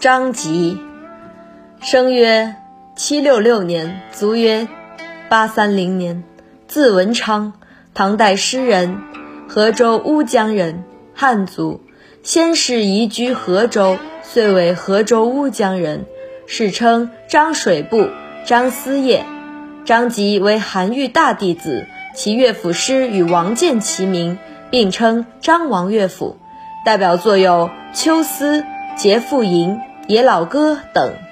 张籍，生曰七六六年，卒曰八三零年，字文昌，唐代诗人，河州乌江人，汉族，先世移居河州，遂为河州乌江人，史称张水部、张思业。张籍为韩愈大弟子，其乐府诗与王建齐名，并称张王乐府，代表作有《秋思》《节妇吟》《野老歌》等。